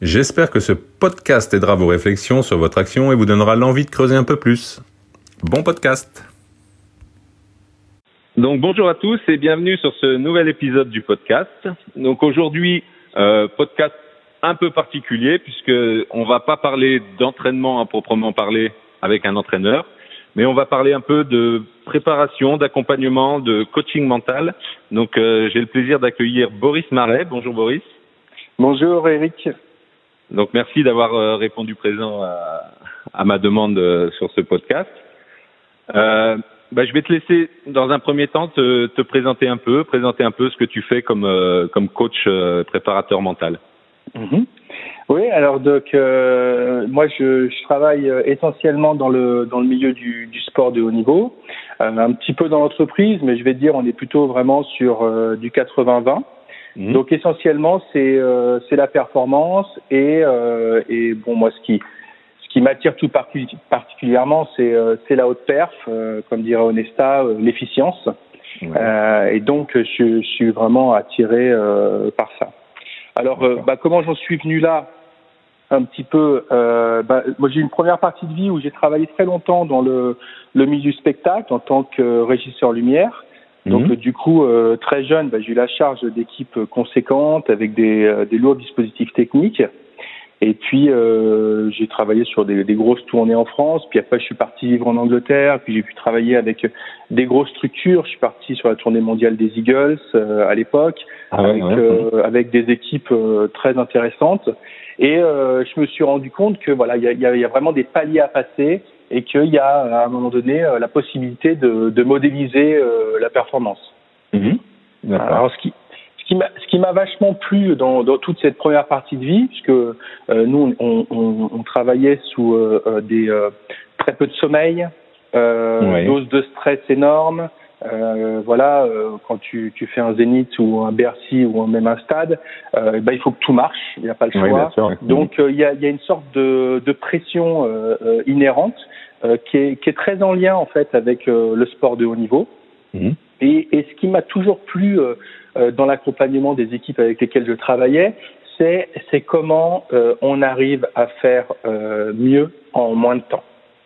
J'espère que ce podcast aidera vos réflexions sur votre action et vous donnera l'envie de creuser un peu plus. Bon podcast Donc bonjour à tous et bienvenue sur ce nouvel épisode du podcast. Donc aujourd'hui, euh, podcast un peu particulier puisque on va pas parler d'entraînement à proprement parler avec un entraîneur, mais on va parler un peu de préparation, d'accompagnement, de coaching mental. Donc euh, j'ai le plaisir d'accueillir Boris Marais. Bonjour Boris. Bonjour Eric. Donc merci d'avoir euh, répondu présent à, ma demande euh, sur ce podcast. Euh, bah, je vais te laisser dans un premier temps te, te, présenter un peu, présenter un peu ce que tu fais comme, euh, comme coach euh, préparateur mental. Mmh. Oui, alors donc moi je, je, travaille essentiellement dans le dans le milieu du, du sport de haut niveau, un petit peu dans l'entreprise, mais je vais dire on est plutôt vraiment sur du 80-20. Mmh. Donc essentiellement c'est euh, c'est la performance et euh, et bon moi ce qui ce qui m'attire tout particulièrement c'est euh, c'est la haute perf comme dirait Onesta l'efficience ouais. et donc je, je, suis vraiment attiré par ça. Alors bah, comment j'en suis venu là? Un petit peu bah, moi j'ai une première partie de vie où j'ai travaillé très longtemps dans le le milieu du spectacle en tant que régisseur lumière. Donc mmh. du coup, euh, très jeune, bah, j'ai eu la charge d'équipes conséquentes avec des, euh, des, lourds dispositifs techniques. Et puis euh, j'ai travaillé sur des, des, grosses tournées en France. Puis après, je suis parti vivre en Angleterre. Puis j'ai pu travailler avec des grosses structures. Je suis parti sur la tournée mondiale des Eagles euh, à l'époque, ah ouais, avec, ouais. avec, des équipes très intéressantes. Et je me suis rendu compte que voilà, il y a, y a vraiment des paliers à passer et qu'il y a à un moment donné euh, la possibilité de, de modéliser euh, la performance. Mmh. Alors ce qui ce qui m'a vachement plu dans, dans toute cette première partie de vie, puisque euh, nous on, on, on, travaillait sous euh, des très peu de sommeil, oui. dose de stress énorme. Euh, voilà, euh, quand tu, tu fais un Zénith ou un Bercy ou même un stade, euh, ben, il faut que tout marche, il n'y a pas le choix. Donc il y, a, y, a, une sorte de, de pression inhérente qui est, qui, est, très en lien en fait avec le sport de haut niveau. Mmh. Et, et, ce qui m'a toujours plu dans l'accompagnement des équipes avec lesquelles je travaillais, c'est c'est comment on arrive à faire mieux en moins de temps.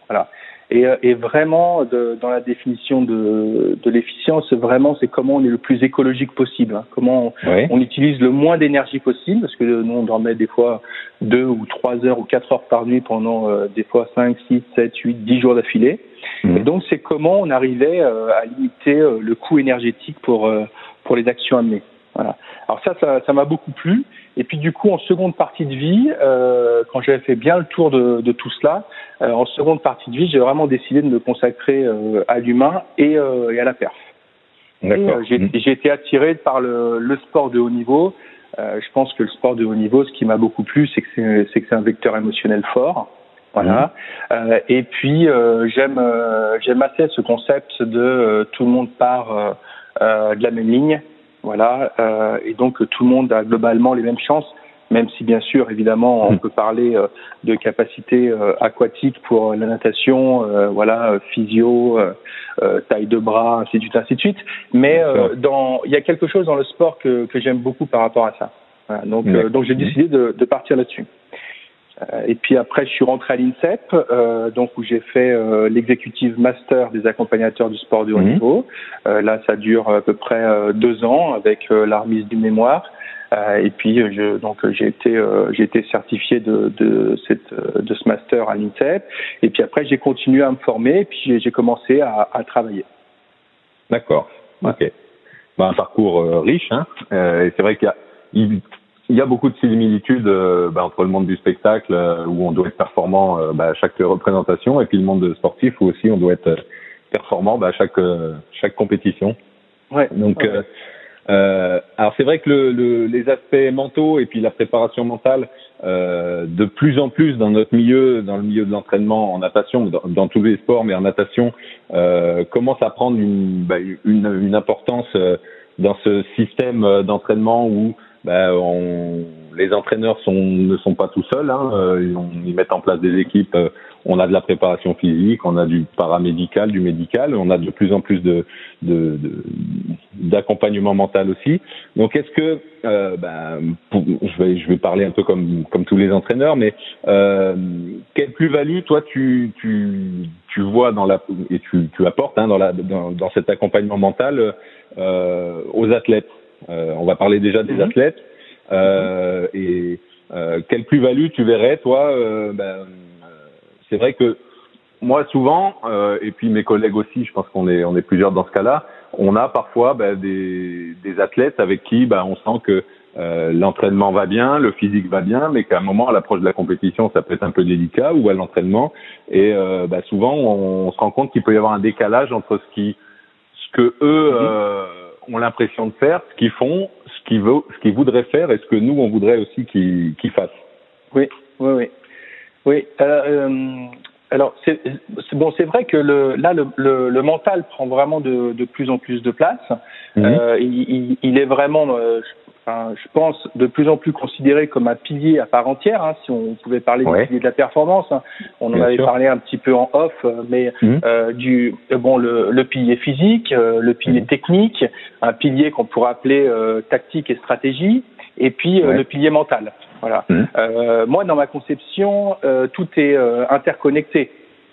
Voilà. Et, et vraiment, de, dans la définition de, de l'efficience, vraiment, c'est comment on est le plus écologique possible. Hein, comment on, oui. on, utilise le moins d'énergie possible, parce que nous, on dormait des fois deux ou trois heures ou quatre heures par nuit pendant euh, des fois cinq, six, sept, huit, dix jours d'affilée. Mmh. Et donc, c'est comment on arrivait euh, à limiter euh, le coût énergétique pour, euh, pour les actions amenées. Voilà. Alors ça, ça m'a beaucoup plu. Et puis du coup, en seconde partie de vie, euh, quand j'avais fait bien le tour de, de tout cela, euh, en seconde partie de vie, j'ai vraiment décidé de me consacrer euh, à l'humain et, et, à la perf. J'ai mmh. été attiré par le, le, sport de haut niveau. je pense que le sport de haut niveau, ce qui m'a beaucoup plu, c'est que c'est que c'est un vecteur émotionnel fort. Voilà. Mmh. et puis j'aime j'aime assez ce concept de tout le monde part de la même ligne. Voilà, euh, et donc tout le monde a globalement les mêmes chances, même si bien sûr, évidemment, on peut parler euh, de capacités euh, aquatiques pour la natation, euh, voilà, physio, euh, taille de bras, ainsi de suite, ainsi de suite. Mais dans, il y a quelque chose dans le sport que, que j'aime beaucoup par rapport à ça. Voilà, donc, donc j'ai décidé de, de partir là-dessus. Et puis après, je suis rentré à l'INSEP, euh, donc où j'ai fait euh, l'exécutive master des accompagnateurs du sport de haut mmh. niveau. Euh, là, ça dure à peu près deux ans avec la remise du mémoire. et puis, je, donc j'ai été j'ai été certifié de de cette de ce master à l'INSEP. Et puis après, j'ai continué à me former. Et puis j'ai commencé à, à travailler. D'accord. Ok. Ben, un parcours riche. Hein. et c'est vrai qu'il y a il y a beaucoup de similitudes euh, bah, entre le monde du spectacle euh, où on doit être performant euh, bah, à chaque représentation et puis le monde sportif où aussi on doit être performant bah, à chaque chaque compétition. Ouais, Donc ouais. Alors c'est vrai que le, le, les aspects mentaux et puis la préparation mentale, de plus en plus dans notre milieu, dans le milieu de l'entraînement en natation, dans, dans, tous les sports, mais en natation, commence à prendre une, une, une, importance dans ce système d'entraînement où bah, on, les entraîneurs sont, ne sont pas tout seuls. Hein, euh, ils mettent en place des équipes. Euh, on a de la préparation physique, on a du paramédical, du médical. On a de plus en plus de, d'accompagnement mental aussi. Donc, est-ce que, euh, ben, je vais, je vais parler un peu comme comme tous les entraîneurs, mais euh, quelle plus-value toi tu tu tu vois dans la et tu tu apportes hein, dans la dans cet accompagnement mental euh, aux athlètes? Euh, on va parler déjà des mhm. athlètes. Euh, et euh, quelle plus-value tu verrais, toi euh, ben, C'est vrai que moi, souvent, et puis mes collègues aussi, je pense qu'on est, on est plusieurs dans ce cas-là, on a parfois ben, des, des athlètes avec qui ben, on sent que euh, l'entraînement va bien, le physique va bien, mais qu'à un moment, à l'approche de la compétition, ça peut être un peu délicat, ou à l'entraînement. Et euh, bah, souvent, on, on, se rend compte qu'il peut y avoir un décalage entre ce qui, ce que eux mhm. euh, ont l'impression de faire, ce qu'ils font, ce qu'ils veut, ce qu'ils voudraient faire et ce que nous on voudrait aussi qu'ils qu'ils fassent. Oui, oui, oui, oui. Euh, euh alors c'est bon, c'est vrai que le, là le, le, le, mental prend vraiment de, de plus en plus de place. Mhm. Euh, il, il, est vraiment, euh, je pense, de plus en plus considéré comme un pilier à part entière. Hein, si on pouvait parler du pilier de la performance, hein. on en avait parlé un petit peu en off, euh, mais mhm. euh, du bon le, le pilier physique, euh, le pilier mhm. technique, un pilier qu'on pourrait appeler tactique et stratégie, et puis le pilier mental. Voilà. Mhm. moi, dans ma conception, tout est interconnecté.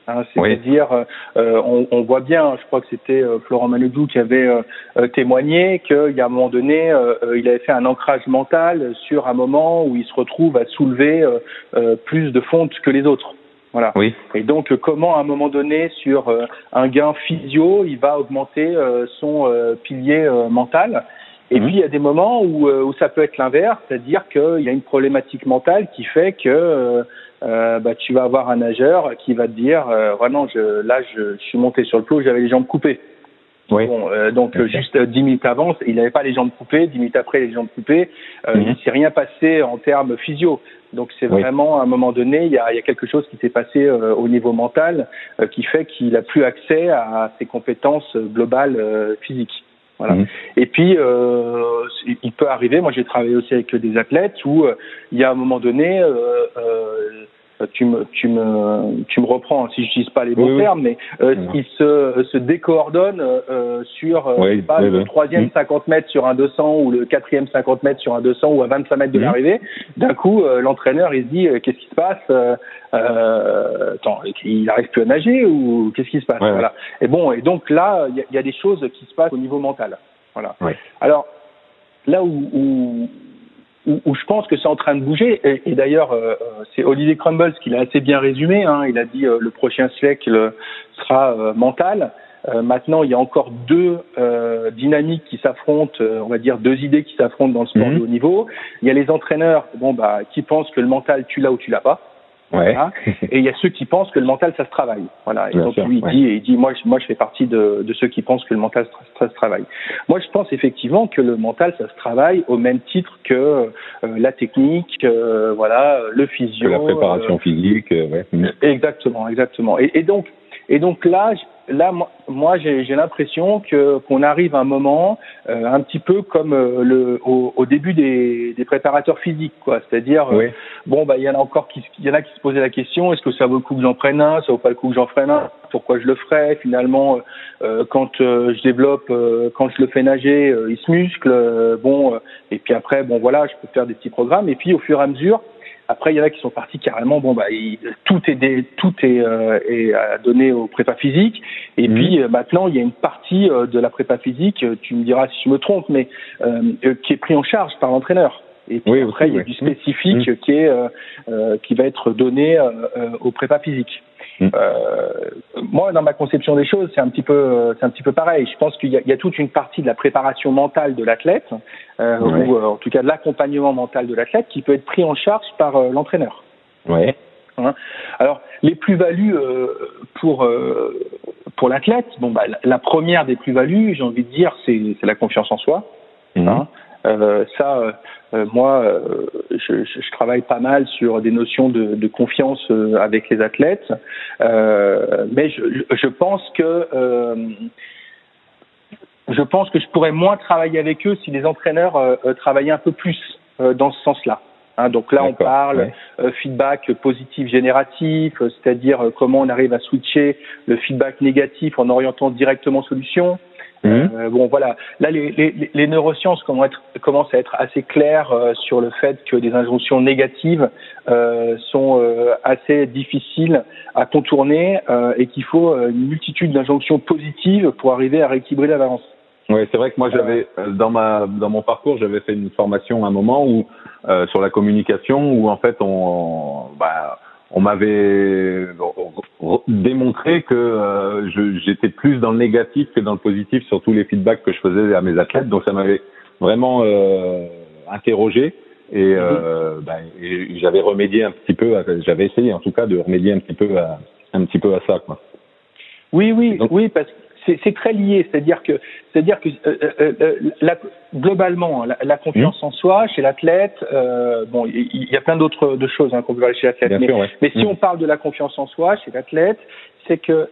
Hein, C'est-à-dire, euh, on, on, voit bien, je crois que c'était euh, Florent Manodou qui avait euh, témoigné qu'il y a un moment donné, il avait fait un ancrage mental sur un moment où il se retrouve à soulever plus de fonte que les autres. Voilà. Oui. Et donc, comment à un moment donné, sur un gain physio, il va augmenter son pilier mental? Et mhm. puis il y a des moments où, où ça peut être l'inverse, c'est-à-dire qu'il y a une problématique mentale qui fait que euh, bah, tu vas avoir un nageur qui va te dire euh, vraiment je, là je, je, suis monté sur le plot j'avais les jambes coupées. Oui. Bon, euh, donc juste dix minutes avant il n'avait pas les jambes coupées. Dix minutes après les jambes coupées euh, mm -hmm. il s'est rien passé en termes physio. Donc c'est vraiment à un moment donné il y a, il y a quelque chose qui s'est passé euh, au niveau mental qui fait qu'il a plus accès à ses compétences globales physiques voilà. Mhm. Et puis, euh, il peut arriver, moi j'ai travaillé aussi avec des athlètes où euh, il y a un moment donné, euh, euh tu me, tu me, tu me reprends si je n'utilise pas les bons termes, mais euh, ils se, se décoordonnent euh, sur oui, pas, le troisième mmh. 50 mètres sur un 200 ou le quatrième 50 mètres sur un 200 ou à 25 mètres de mmh. l'arrivée. D'un coup, l'entraîneur il se dit qu'est-ce qui se passe euh, attends, il n'arrive plus à nager ou qu'est-ce qui se passe Voilà. Et bon, et donc là, il y, y, a des choses qui se passent au niveau mental. Voilà. Alors là où, où, où, je pense que c'est en train de bouger, et, et d'ailleurs euh, c'est Olivier Crumbles qui l'a assez bien résumé. Hein, il a dit euh, le prochain siècle sera euh, mental. Euh, maintenant, il y a encore deux euh, dynamiques qui s'affrontent, on va dire deux idées qui s'affrontent dans le sport mmh. de haut niveau. Il y a les entraîneurs, bon bah, qui pensent que le mental tu l'as ou tu l'as pas. Ouais. Et il y a ceux qui pensent que le mental, ça se travaille. Voilà. Et donc lui, il dit, il dit, moi, je, moi, je fais partie de, de ceux qui pensent que le mental, ça, se travaille. Moi, je pense effectivement que le mental, ça se travaille au même titre que euh, la technique, euh, voilà, le physio, que la préparation euh, physique. ouais. Exactement, exactement. Et, et donc, et donc là, là, moi, j'ai l'impression que qu'on arrive à un moment euh, un petit peu comme euh, le au, au, début des, des préparateurs physiques, quoi. C'est-à-dire, euh, bon, bah, il y en a encore qui, il y en a qui se posaient la question est-ce que ça vaut le coup que j'en prenne un Ça vaut pas le coup que j'en prenne un Pourquoi je le ferais? Finalement, quand je développe, quand je le fais nager, il se muscle. bon, et puis après, bon, voilà, je peux faire des petits programmes. Et puis, au fur et à mesure, après, il y en a qui sont partis carrément. Bon, bah, tout est tout est, euh, est donné au prépa physique. Et mhm. puis euh, maintenant, il y a une partie euh, de la prépa physique. Tu me diras si je me trompe, mais qui est pris en charge par l'entraîneur. Et puis après, il y a du spécifique mhm. qui est qui va être donné au prépa physique. Mm. Euh, moi, dans ma conception des choses, c'est un petit peu, c'est un petit peu pareil. Je pense qu'il y, y, a toute une partie de la préparation mentale de l'athlète, euh, ou euh, en tout cas de l'accompagnement mental de l'athlète, qui peut être pris en charge par euh, l'entraîneur. Ouais. Hein Alors, les plus-values pour pour l'athlète, bon, bah, la, première des plus-values, j'ai envie de dire, c'est la confiance en soi. Mhm. Hein. Euh, ça, euh, moi, euh, je, je, travaille pas mal sur des notions de, de confiance avec les athlètes, mais je, je, pense que je pense que je pourrais moins travailler avec eux si les entraîneurs travaillaient un peu plus dans ce sens-là. Hein, donc là, on parle feedback positif génératif, c'est-à-dire comment on arrive à switcher le feedback négatif en orientant directement solution. Mhm. Euh, bon, voilà. Là, les, les, les neurosciences commencent à être assez claires euh, sur le fait que des injonctions négatives euh, sont euh, assez difficiles à contourner et qu'il faut une multitude d'injonctions positives pour arriver à rééquilibrer la balance. Oui, c'est vrai que moi j'avais dans ma dans mon parcours j'avais fait une formation à un moment où sur la communication où en fait on bah, on m'avait démontré que euh, j'étais plus dans le négatif que dans le positif sur tous les feedbacks que je faisais à mes athlètes. Donc ça m'avait vraiment euh, interrogé et, euh, ben, j'avais remédié un petit peu, j'avais essayé en tout cas de remédier un petit peu à un petit peu à ça quoi. Oui, oui, oui, parce que c'est très lié, c'est-à-dire que, c'est-à-dire que euh, euh, euh, la, globalement, la, confiance mmh. en soi chez l'athlète, bon, il y, a plein d'autres de choses hein, qu'on peut voir chez l'athlète, mais, si mmh. on parle de la confiance en soi chez l'athlète, c'est que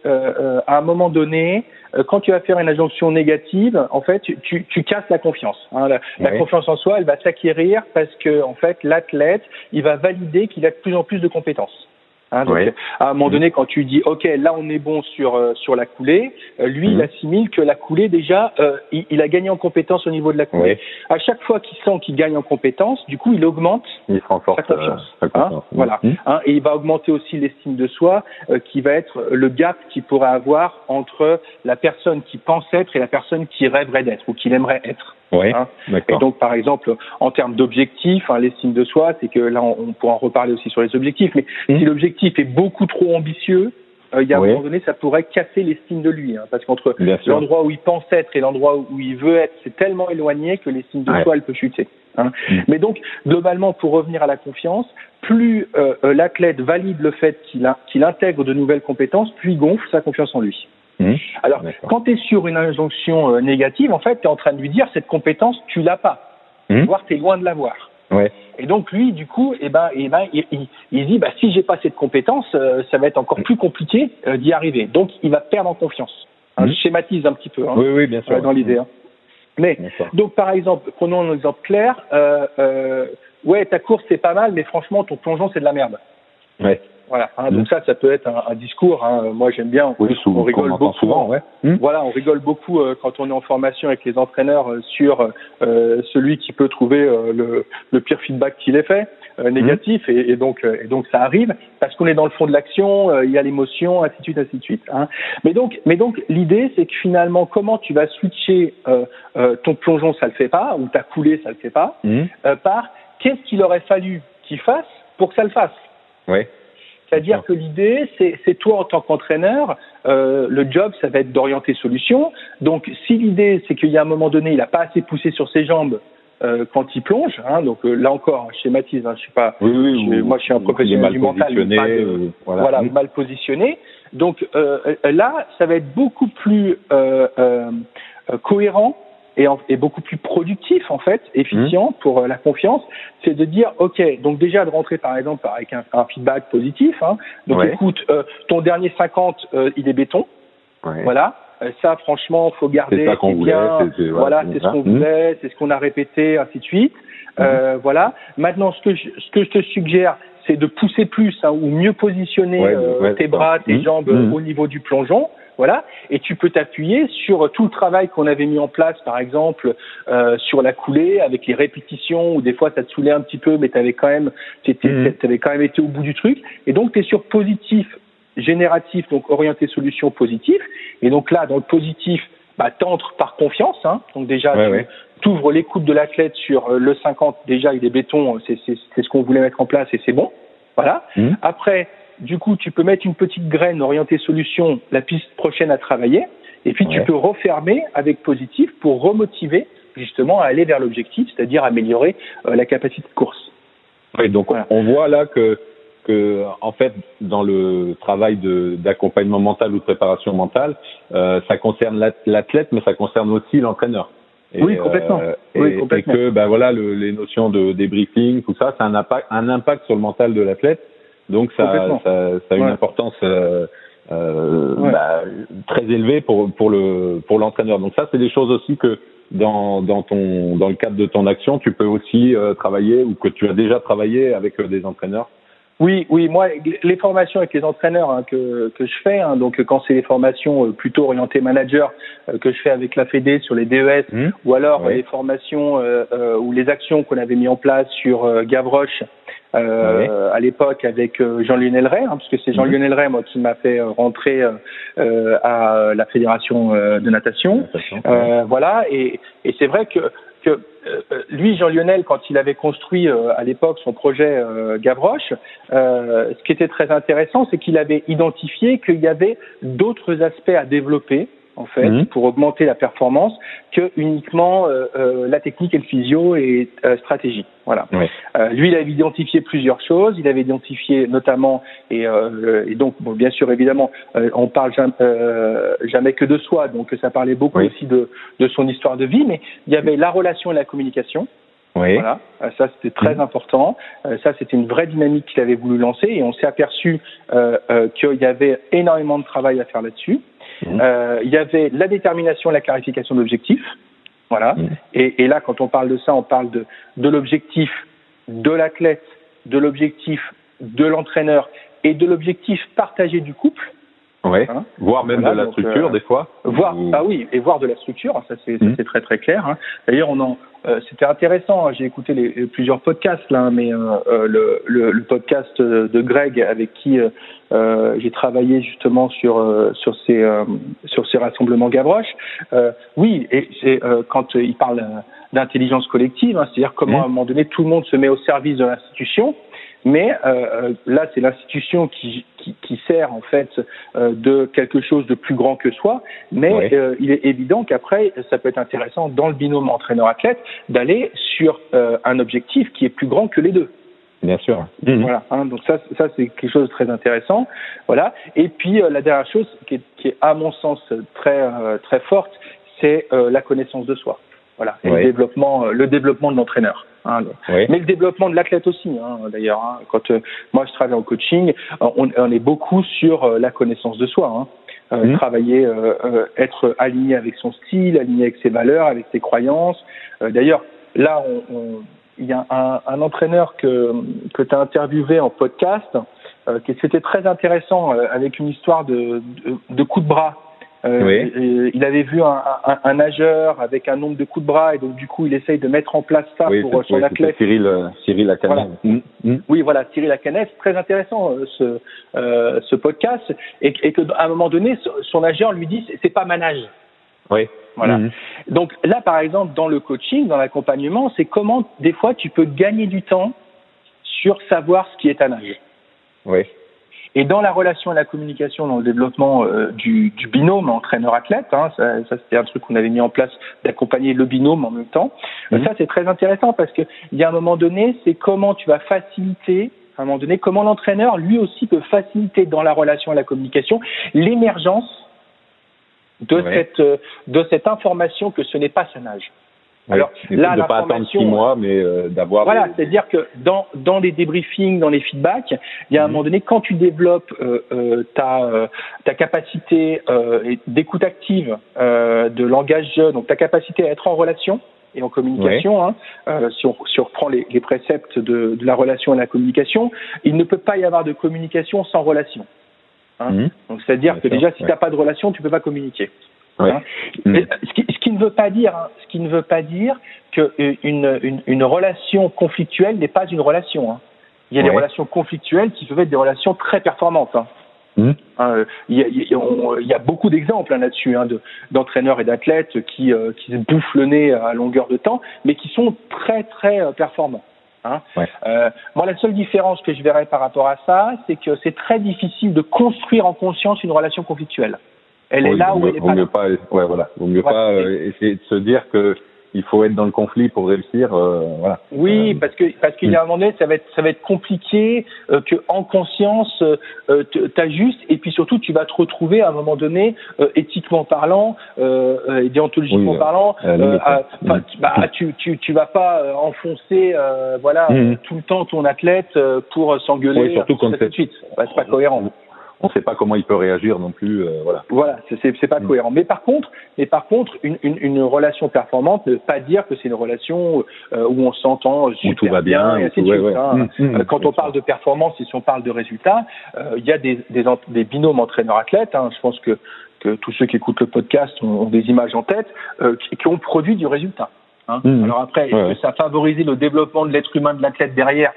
à un moment donné, quand tu vas faire une injonction négative, en fait, tu, tu, casses la confiance. Hein. La, confiance en soi, elle va s'acquérir parce que, en fait, l'athlète, il va valider qu'il a de plus en plus de compétences. Hein, donc, À un moment donné, quand tu dis OK, là on est bon sur euh, sur la coulée, euh, lui il mhm. assimile que la coulée déjà, euh, il, a gagné en compétence au niveau de la coulée. À chaque fois qu'il sent qu'il gagne en compétence, du coup il augmente sa confiance. Hein, voilà. Mhm. Hein, et il va augmenter aussi l'estime de soi, qui va être le gap qu'il pourrait avoir entre la personne qui pense être et la personne qui rêverait d'être ou qu'il aimerait être. Oui, hein. et donc, par exemple, en termes d'objectifs, hein, l'estime de soi, c'est que là, on, pourra en reparler aussi sur les objectifs, mais mmh. si l'objectif est beaucoup trop ambitieux, euh, il y a un moment donné, ça pourrait casser l'estime de lui, hein, parce qu'entre l'endroit où il pense être et l'endroit où il veut être, c'est tellement éloigné que l'estime de soi, elle peut chuter. Hein. Mmh. Mais donc, globalement, pour revenir à la confiance, plus euh, euh l'athlète valide le fait qu'il qu'il intègre de nouvelles compétences, plus il gonfle sa confiance en lui. Mmh. Alors, quand tu es sur une injonction euh, négative, en fait, tu es en train de lui dire cette compétence, tu l'as pas, mmh. voire tu es loin de l'avoir. Ouais. Et donc lui, du coup, eh ben, eh ben, il, il, dit, bah, si j'ai pas cette compétence, euh, ça va être encore plus compliqué euh, d'y arriver. Donc, il va perdre en confiance. Hein, mmh. Je schématise un petit peu. Hein, oui, oui, bien sûr. dans l'idée. Hein. Mais donc, par exemple, prenons un exemple clair. ouais, ta course c'est pas mal, mais franchement, ton plongeon c'est de la merde. Ouais. Voilà. Hein, donc ça, ça peut être un, un discours. Hein. Moi, j'aime bien. Oui, on rigole beaucoup. Souvent, ouais. Hmm. Voilà, on rigole beaucoup euh, quand on est en formation avec les entraîneurs euh, sur euh, celui qui peut trouver le, le, pire feedback qu'il ait fait, négatif, hmm. et, et, donc et donc ça arrive parce qu'on est dans le fond de l'action, il y a l'émotion, ainsi de suite, ainsi de suite. Hein. Mais donc, mais donc l'idée, c'est que finalement, comment tu vas switcher ton plongeon, ça le fait pas, ou ta coulée, ça le fait pas, par qu'est-ce qu'il aurait fallu qu'il fasse pour que ça le fasse. Oui. C'est-à-dire que l'idée, c'est toi en tant qu'entraîneur, euh, le job, ça va être d'orienter solution. Donc, si l'idée, c'est qu'il y a un moment donné, il n'a pas assez poussé sur ses jambes euh, quand il plonge, hein, donc euh, là encore, je schématise, hein, je suis pas, oui, oui, moi je suis un professionnel du mental, pas euh, voilà, voilà mal positionné. Donc euh, là, ça va être beaucoup plus cohérent et, beaucoup plus productif en fait, efficient mmh. pour euh, la confiance, c'est de dire ok, donc déjà de rentrer par exemple avec un, feedback positif. Hein, donc écoute, euh, ton dernier 50, euh, il est béton. Voilà. ça, franchement, faut garder. C'est ça qu'on voulait. voilà, c'est ce qu'on voulait, c'est ce qu'on a répété, ainsi de suite. Mmh. voilà. Maintenant, ce que je, ce que je te suggère, c'est de pousser plus hein, ou mieux positionner tes bras, tes mmh. jambes au niveau du plongeon. Voilà. Et tu peux t'appuyer sur tout le travail qu'on avait mis en place, par exemple, euh, sur la coulée, avec les répétitions, où des fois ça te saoulait un petit peu, mais tu avais quand même, mmh. avais quand même été au bout du truc. Et donc, tu es sur positif, génératif, donc orienté solution positif. Et donc là, dans le positif, bah, t'entres par confiance. Hein. Donc déjà, tu ouvres l'écoute de l'athlète sur euh, le 50, déjà, il est béton, c'est ce qu'on voulait mettre en place et c'est bon. Voilà. Mmh. Après, du coup, tu peux mettre une petite graine orientée solution, la piste prochaine à travailler, et puis tu peux refermer avec positif pour remotiver justement à aller vers l'objectif, c'est-à-dire améliorer euh, la capacité de course. Oui, donc on voit là que, que en fait, dans le travail d'accompagnement mental ou de préparation mentale, euh, ça concerne l'athlète, mais ça concerne aussi l'entraîneur. Et, oui, complètement. euh, et, Oui, complètement. et que ben voilà le, les notions de débriefing, tout ça, ça a un impact, un impact sur le mental de l'athlète. Donc ça, ça, ça a une Ouais. importance euh, euh, Ouais. bah, très élevée pour pour le pour l'entraîneur. Donc ça, c'est des choses aussi que dans dans ton dans le cadre de ton action, tu peux aussi euh, travailler ou que tu as déjà travaillé avec euh, des entraîneurs. Oui, oui, moi, les formations avec les entraîneurs hein, que, que je fais, hein, donc quand c'est les formations euh, plutôt orientées manager euh, que je fais avec la Fédé sur les DES, Mmh. ou alors Oui. les formations euh, euh, ou les actions qu'on avait mis en place sur euh, Gavroche euh, à l'époque avec euh, Jean-Lionel Ray, hein, parce que c'est Jean-Lionel Ray moi qui m'a fait euh, rentrer euh, euh, à la fédération euh, de natation. Euh, voilà, et, et c'est vrai que, que euh, lui, Jean-Lionel, quand il avait construit euh, à l'époque son projet euh, Gavroche, euh, ce qui était très intéressant, c'est qu'il avait identifié qu'il y avait d'autres aspects à développer en fait, Mhm. pour augmenter la performance, que uniquement euh, euh, la technique et le physio et euh, stratégie. Voilà. Oui. Euh, lui, il avait identifié plusieurs choses. Il avait identifié notamment, et, euh, et donc, bon, bien sûr, évidemment, euh, on parle jamais, euh, jamais que de soi, donc ça parlait beaucoup Oui. aussi de, de son histoire de vie, mais il y avait la relation et la communication. Oui. Voilà, ça c'était très Mhm. important. Ça c'était une vraie dynamique qu'il avait voulu lancer et on s'est aperçu euh, euh, qu'il y avait énormément de travail à faire là-dessus. Mhm. Euh, il y avait la détermination, la clarification d'objectifs. Voilà. Mhm. Et, et là, quand on parle de ça, on parle de, de l'objectif de l'athlète, de l'objectif de l'entraîneur et de l'objectif partagé du couple. Hein. Voire même Voilà, de la donc, structure euh, des fois. Voir, Ou- ah oui, et voir de la structure, ça c'est ça, c'est très très clair. hein. D'ailleurs, on en, euh, c'était intéressant. hein, J'ai écouté les, les plusieurs podcasts là, hein, mais euh, euh, le, le, le podcast de Greg avec qui euh, euh, j'ai travaillé justement sur euh, sur ces euh, sur ces rassemblements Gavroche. Euh, oui, et c'est euh, quand il parle euh, d'intelligence collective, hein, c'est-à-dire comment Mhm. à un moment donné tout le monde se met au service de l'institution. Mais euh, euh, là, c'est l'institution qui, qui, qui sert en fait euh, de quelque chose de plus grand que soi. Mais euh, il est évident qu'après, ça peut être intéressant dans le binôme entraîneur-athlète d'aller sur un objectif qui est plus grand que les deux. Bien sûr. Mhm. Voilà. Hein, donc ça, ça c'est quelque chose de très intéressant. Voilà. Et puis la dernière chose qui est, qui est à mon sens très très forte, c'est la connaissance de soi. Voilà. Et le développement, euh, le développement de l'entraîneur. Hein, Oui. mais le développement de l'athlète aussi, hein, d'ailleurs. hein. Quand euh, moi je travaille en coaching, euh, on, on est beaucoup sur euh, la connaissance de soi. Hein. Euh, Mhm. Travailler, euh, euh, être aligné avec son style, aligné avec ses valeurs, avec ses croyances. Euh, d'ailleurs, là, il y a un, un entraîneur que, que tu as interviewé en podcast, euh, qui c'était très intéressant, euh, avec une histoire de, de, de coups de bras. Euh, Oui. et- il avait vu un, un, un nageur avec un nombre de coups de bras et donc du coup il essaye de mettre en place ça Oui, pour c'est- euh, son oui, athlète. Cyril, euh, Cyril. Voilà. Mhm. Mhm. Oui, voilà, Cyril Lacanet, très intéressant euh, ce, euh, ce podcast, et, et que à un moment donné, son- son nageur lui dit c'est- pas ma nage. Oui. Voilà. Mhm. Donc là, par exemple, dans le coaching, dans l'accompagnement, c'est comment des fois tu peux gagner du temps sur savoir ce qui est ta nage. Oui. Et dans la relation et la communication, dans le développement euh, du, du binôme entraîneur-athlète, hein, ça, ça, c'était un truc qu'on avait mis en place d'accompagner le binôme en même temps. Mhm. Ça c'est très intéressant parce que il y a un moment donné, c'est comment tu vas faciliter à un moment donné, comment l'entraîneur lui aussi peut faciliter dans la relation et la communication l'émergence de Ouais. cette euh, de cette information que ce n'est pas sa nage. Alors, Oui. là, de la pas attendre six mois, mais euh, d'avoir. Voilà, des- c'est-à-dire que dans, dans les débriefings, dans les feedbacks, il y a un Mhm. moment donné, quand tu développes euh, euh, ta, euh, ta capacité euh, d'écoute active, euh, de langage jeune, donc ta capacité à être en relation et en communication, hein, euh, si, on, si on reprend les, les préceptes de, de la relation et de la communication, il ne peut pas y avoir de communication sans relation. Hein. Mhm. Donc c'est-à-dire que déjà, si ouais. tu n'as pas de relation, tu peux pas communiquer. Ouais. Hein. Mhm. Et Ce, qui, ce qui ne veut pas dire, hein, ce qui ne veut pas dire que euh, une, une, une relation conflictuelle n'est pas une relation. hein. Il y a des relations conflictuelles qui peuvent être des relations très performantes. Hein, euh, il, y a, il y beaucoup d'exemples hein, là-dessus, hein, de- d'entraîneurs et d'athlètes qui, euh, qui se bouffent le nez à longueur de temps, mais qui sont très très euh, performants. Ouais. Euh, moi, la seule différence que je verrais par rapport à ça, c'est que c'est très difficile de construire en conscience une relation conflictuelle. Elle est Oui, là où mieux- elle est vaut mieux pas. Ouais, voilà. Vaut mieux Ouais. pas euh, essayer de se dire que il faut être dans le conflit pour réussir. Euh, voilà. Oui, parce que parce qu'il y a un moment donné, ça va être ça va être compliqué euh, que en conscience euh, t'ajustes et puis surtout tu vas te retrouver à un moment donné éthiquement parlant et déontologiquement parlant, bah, tu tu tu vas pas enfoncer voilà mmh. tout le temps ton athlète pour s'engueuler. Oui, surtout quand c'est suite. Bah, c'est pas cohérent on ne sait pas comment il peut réagir non plus. Euh, voilà. Voilà, c'est pas mm. cohérent. Mais par contre, mais par contre, une, une, une relation performante ne veut pas dire que c'est une relation euh, où on s'entend super tout va bien. Hein. Mm, mm, quand on parle de performance si on parle de résultats, euh, il y a des, des, des binômes entraîneur-athlète. Hein. Je pense que, que tous ceux qui écoutent le podcast ont, des images en tête qui, qui, ont produit du résultat. Hein. Alors après, est-ce que ça a favorisé le développement de l'être humain de l'athlète derrière?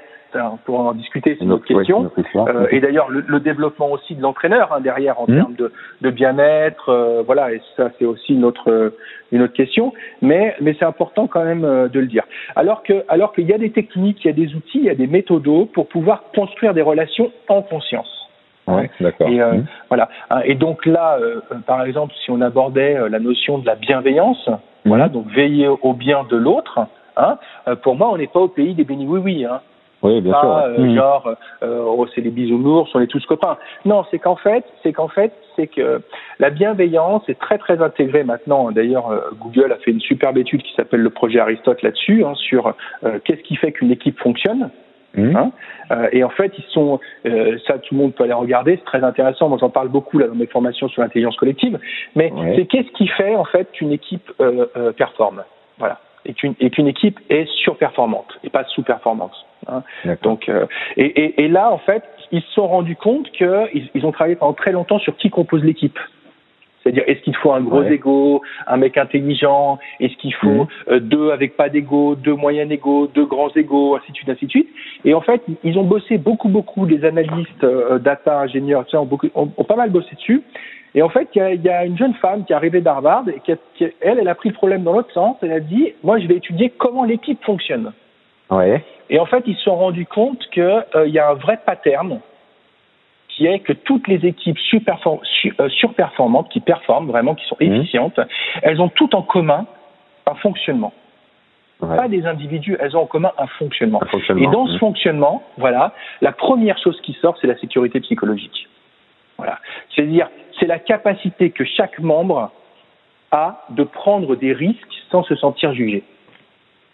Pour en discuter, c'est une autre question. Euh, et d'ailleurs, le, le, développement aussi de l'entraîneur hein, derrière en mmh. termes de, de bien-être, euh, voilà, et ça c'est aussi une autre une autre question. Mais mais c'est important quand même euh, de le dire. Alors que alors qu'il y a des techniques, il y a des outils, il y a des méthodos pour pouvoir construire des relations en conscience. Ouais, d'accord. Et mmh. voilà. Hein, et donc là, par exemple, si on abordait la notion de la bienveillance, mmh. voilà, donc veiller au bien de l'autre. Hein, pour moi, on n'est pas au pays des bénis oui oui. Hein. Oui, bien sûr. Euh, mmh. Genre, euh, oh, c'est les bisounours, on est tous copains. Non, c'est qu'en fait, c'est qu'en fait, c'est que la bienveillance est très très intégrée maintenant. D'ailleurs, euh, Google a fait une superbe étude qui s'appelle le projet Aristote là-dessus, hein, sur qu'est-ce qui fait qu'une équipe fonctionne. Mmh. Hein et en fait, ils sont, ça tout le monde peut aller regarder, c'est très intéressant. Moi, j'en parle beaucoup là dans mes formations sur l'intelligence collective. Mais c'est qu'est-ce qui fait en fait qu'une équipe performe. Voilà et qu'une et qu'une équipe est surperformante et pas sous-performante. Hein. Donc euh, et, et, et, là en fait ils se sont rendus compte qu'ils ils ont travaillé pendant très longtemps sur qui compose l'équipe. C'est-à-dire, est-ce qu'il faut un gros ego, un mec intelligent? Est-ce qu'il faut mhm. euh, deux avec pas d'ego, deux moyens égaux, deux grands égaux, ainsi de suite, ainsi de suite? Et en fait, ils ont bossé beaucoup, beaucoup, les analystes, euh, data, ingénieurs, ont, beaucoup, ont, pas mal bossé dessus. Et en fait, il y a, y a, une jeune femme qui est arrivée d'Harvard et qui, elle, elle a pris le problème dans l'autre sens. Elle a dit, moi, je vais étudier comment l'équipe fonctionne. Ouais. Et en fait, ils se sont rendus compte qu'il euh, y a un vrai pattern qui est que toutes les équipes euh, surperformantes, qui performent vraiment, qui sont mmh. efficientes, elles ont tout en commun un fonctionnement. Pas des individus, elles ont en commun un fonctionnement. Un fonctionnement. Et dans ce mmh. fonctionnement, voilà, la première chose qui sort, c'est la sécurité psychologique. Voilà. C'est-à-dire, c'est la capacité que chaque membre a de prendre des risques sans se sentir jugé.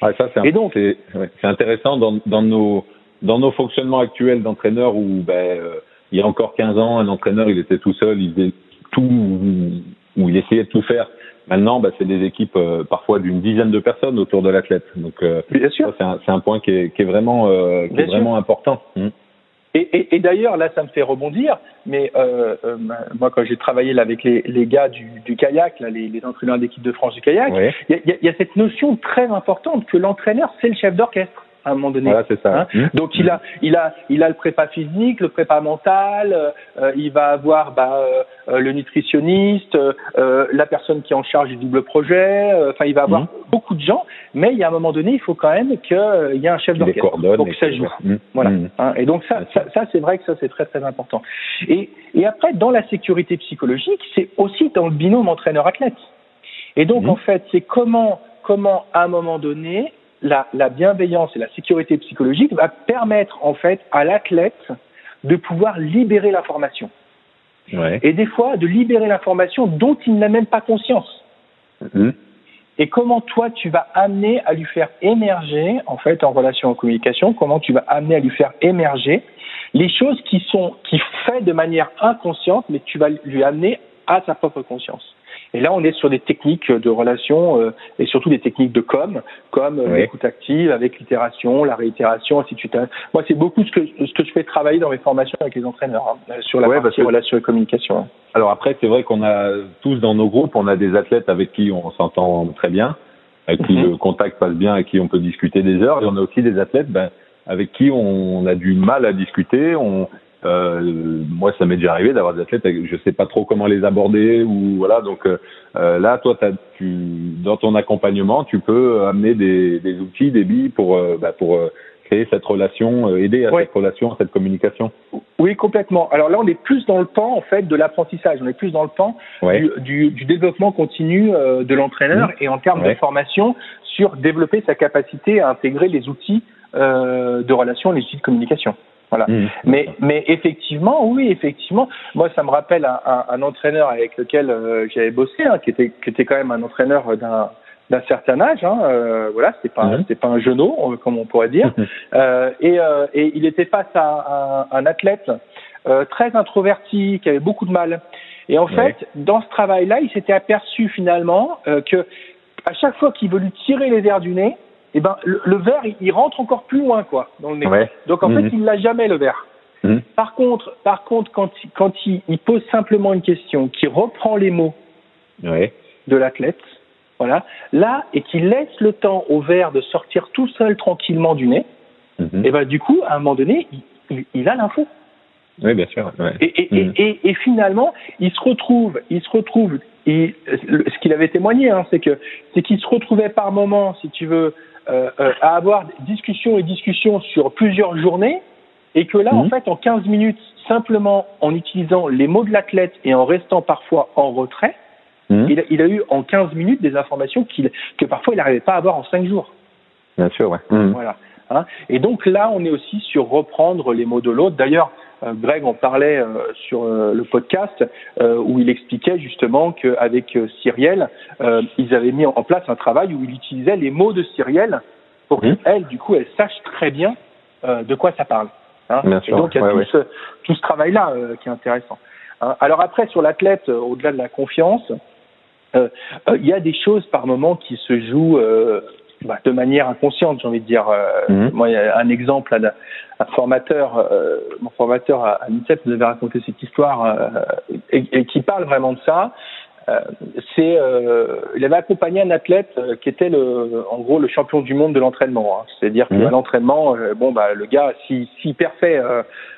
Ah, ça, c'est, donc, c'est, intéressant dans, dans, nos, dans nos fonctionnements actuels d'entraîneurs où ben, euh, il y a encore 15 ans, un entraîneur, il était tout seul, il faisait tout, ou il essayait de tout faire. Maintenant, bah, c'est des équipes euh, parfois d'une dizaine de personnes autour de l'athlète. Donc, euh, c'est, un, un, point qui est, qui est vraiment, euh, qui est vraiment important. Mmh. Et, et, et d'ailleurs, là, ça me fait rebondir, mais euh, euh, moi, quand j'ai travaillé là, avec les, les gars du, du kayak, là, les, les entraîneurs d'équipe de France du kayak, il y, a, y, a, cette notion très importante que l'entraîneur, c'est le chef d'orchestre à un moment donné. Voilà, c'est ça. Hein mmh. Donc il a, il a, il a le prépa physique, le prépa mental. Euh, il va avoir bah, euh, euh le nutritionniste, euh, la personne qui est en charge du double projet. Enfin, il va avoir mmh. beaucoup de gens. Mais il y a un moment donné, il faut quand même qu'il y ait un chef d'orchestre. Donc ça joue. Mmh. Voilà. Hein et donc ça, ça, ça c'est vrai que ça c'est très très important. Et, et après, dans la sécurité psychologique, c'est aussi dans le binôme entraîneur-athlète. Et donc en fait, c'est comment comment à un moment donné la, la, bienveillance et la sécurité psychologique va permettre en fait à l'athlète de pouvoir libérer l'information. Ouais. Et des fois, de libérer l'information dont il n'a même pas conscience. Mmh. Et comment toi, tu vas amener à lui faire émerger, en fait, en relation en communication, comment tu vas amener à lui faire émerger les choses qui sont, qui fait de manière inconsciente, mais tu vas lui amener à sa propre conscience. Et là, on est sur des techniques de relation euh, et surtout des techniques de com, comme euh, l'écoute active avec l'itération, la réitération, ainsi de suite. Moi, c'est beaucoup ce que, ce que je fais travailler dans mes formations avec les entraîneurs hein, sur la partie relation et communication. Alors après, c'est vrai qu'on a tous dans nos groupes, on a des athlètes avec qui on s'entend très bien, avec qui mhm. le contact passe bien, avec qui on peut discuter des heures, et on a aussi des athlètes ben, avec qui on a du mal à discuter. On, euh, moi, ça m'est déjà arrivé d'avoir des athlètes, je sais pas trop comment les aborder ou voilà. Donc euh, euh là, toi, tu, dans ton accompagnement, tu peux amener des, des outils, des billes pour euh, bah, pour créer cette relation, aider à cette relation, à cette communication. Oui, complètement. Alors là, on est plus dans le pan en fait de l'apprentissage. On est plus dans le pan du, du, développement continu de l'entraîneur mmh. et en termes de formation sur développer sa capacité à intégrer les outils de relation, les outils de communication. Voilà. Mmh. Mais, mais effectivement, oui, effectivement, moi, ça me rappelle un, un, un entraîneur avec lequel euh, j'avais bossé, hein, qui était, qui était quand même un entraîneur d'un d'un certain âge, hein, euh, voilà, c'était pas mmh. c'était pas un genou, euh, comme on pourrait dire, mmh. euh, et, euh, et il était face à un, un athlète très introverti qui avait beaucoup de mal. Et en fait, dans ce travail-là, il s'était aperçu finalement que à chaque fois qu'il veut lui tirer les airs du nez, eh ben le, verre il, rentre encore plus loin quoi dans le nez. Donc en fait mhm. il l'a jamais le verre. Mhm. Par contre, par contre quand quand il, il, pose simplement une question, qui reprend les mots de l'athlète, voilà, là et qu'il laisse le temps au verre de sortir tout seul tranquillement du nez, mhm. et eh ben du coup à un moment donné il, il, a l'info. Oui, bien sûr. Et, et, et, et, finalement, il se retrouve, il se retrouve, et ce qu'il avait témoigné, hein, c'est que c'est qu'il se retrouvait par moment, si tu veux, euh, euh, à avoir discussion et discussion sur plusieurs journées et que là, en mhm. fait, en 15 minutes, simplement en utilisant les mots de l'athlète et en restant parfois en retrait, mhm. il, a, il, a, eu en 15 minutes des informations que parfois il n'arrivait pas à avoir en 5 jours. Bien sûr, ouais. Mhm. Voilà. Hein et donc là, on est aussi sur reprendre les mots de l'autre. D'ailleurs, euh, Greg en parlait euh, sur euh, le podcast où il expliquait justement qu'avec Cyrielle, ils avaient mis en place un travail où il utilisait les mots de Cyrielle pour mmh. qu'elle, du coup, elle sache très bien de quoi ça parle. Hein. Et donc il y a tout, Ce, tout, Ce, travail-là qui est intéressant. Hein. Alors après, sur l'athlète, au-delà de la confiance, il y a des choses par moment qui se jouent bah, de manière inconsciente, j'ai envie de dire. Mmh. Moi, il y a un exemple, un, un formateur, euh, mon formateur à, à l'INSEP nous avait raconté cette histoire euh, et, et, qui parle vraiment de ça. Euh, c'est, il avait accompagné un athlète qui était le, en gros le champion du monde de l'entraînement. Hein. C'est-à-dire mmh. qu'à l'entraînement, bon bah le gars, s'il si, si fait